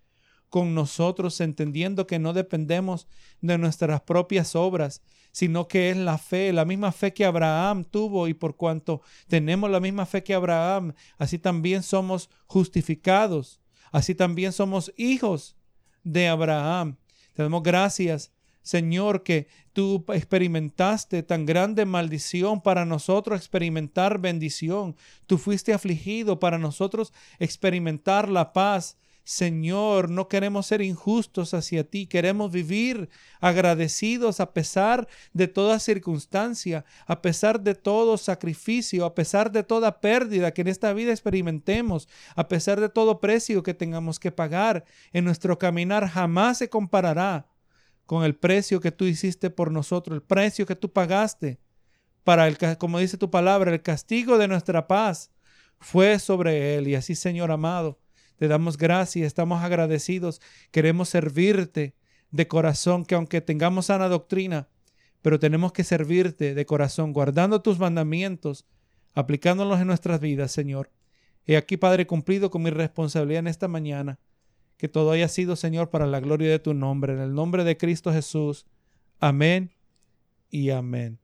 con nosotros, entendiendo que no dependemos de nuestras propias obras, sino que es la fe, la misma fe que Abraham tuvo y por cuanto tenemos la misma fe que Abraham, así también somos justificados, así también somos hijos de Abraham. Te damos gracias, Señor, que tú experimentaste tan grande maldición para nosotros experimentar bendición. Tú fuiste afligido para nosotros experimentar la paz. Señor, no queremos ser injustos hacia ti, queremos vivir agradecidos a pesar de toda circunstancia, a pesar de todo sacrificio, a pesar de toda pérdida que en esta vida experimentemos, a pesar de todo precio que tengamos que pagar en nuestro caminar, jamás se comparará con el precio que tú hiciste por nosotros, el precio que tú pagaste para el, como dice tu palabra, el castigo de nuestra paz fue sobre él. Y así, Señor amado, te damos gracias, estamos agradecidos, queremos servirte de corazón, que aunque tengamos sana doctrina, pero tenemos que servirte de corazón, guardando tus mandamientos, aplicándolos en nuestras vidas, Señor. He aquí, Padre, cumplido con mi responsabilidad en esta mañana, que todo haya sido, Señor, para la gloria de tu nombre, en el nombre de Cristo Jesús. Amén y amén.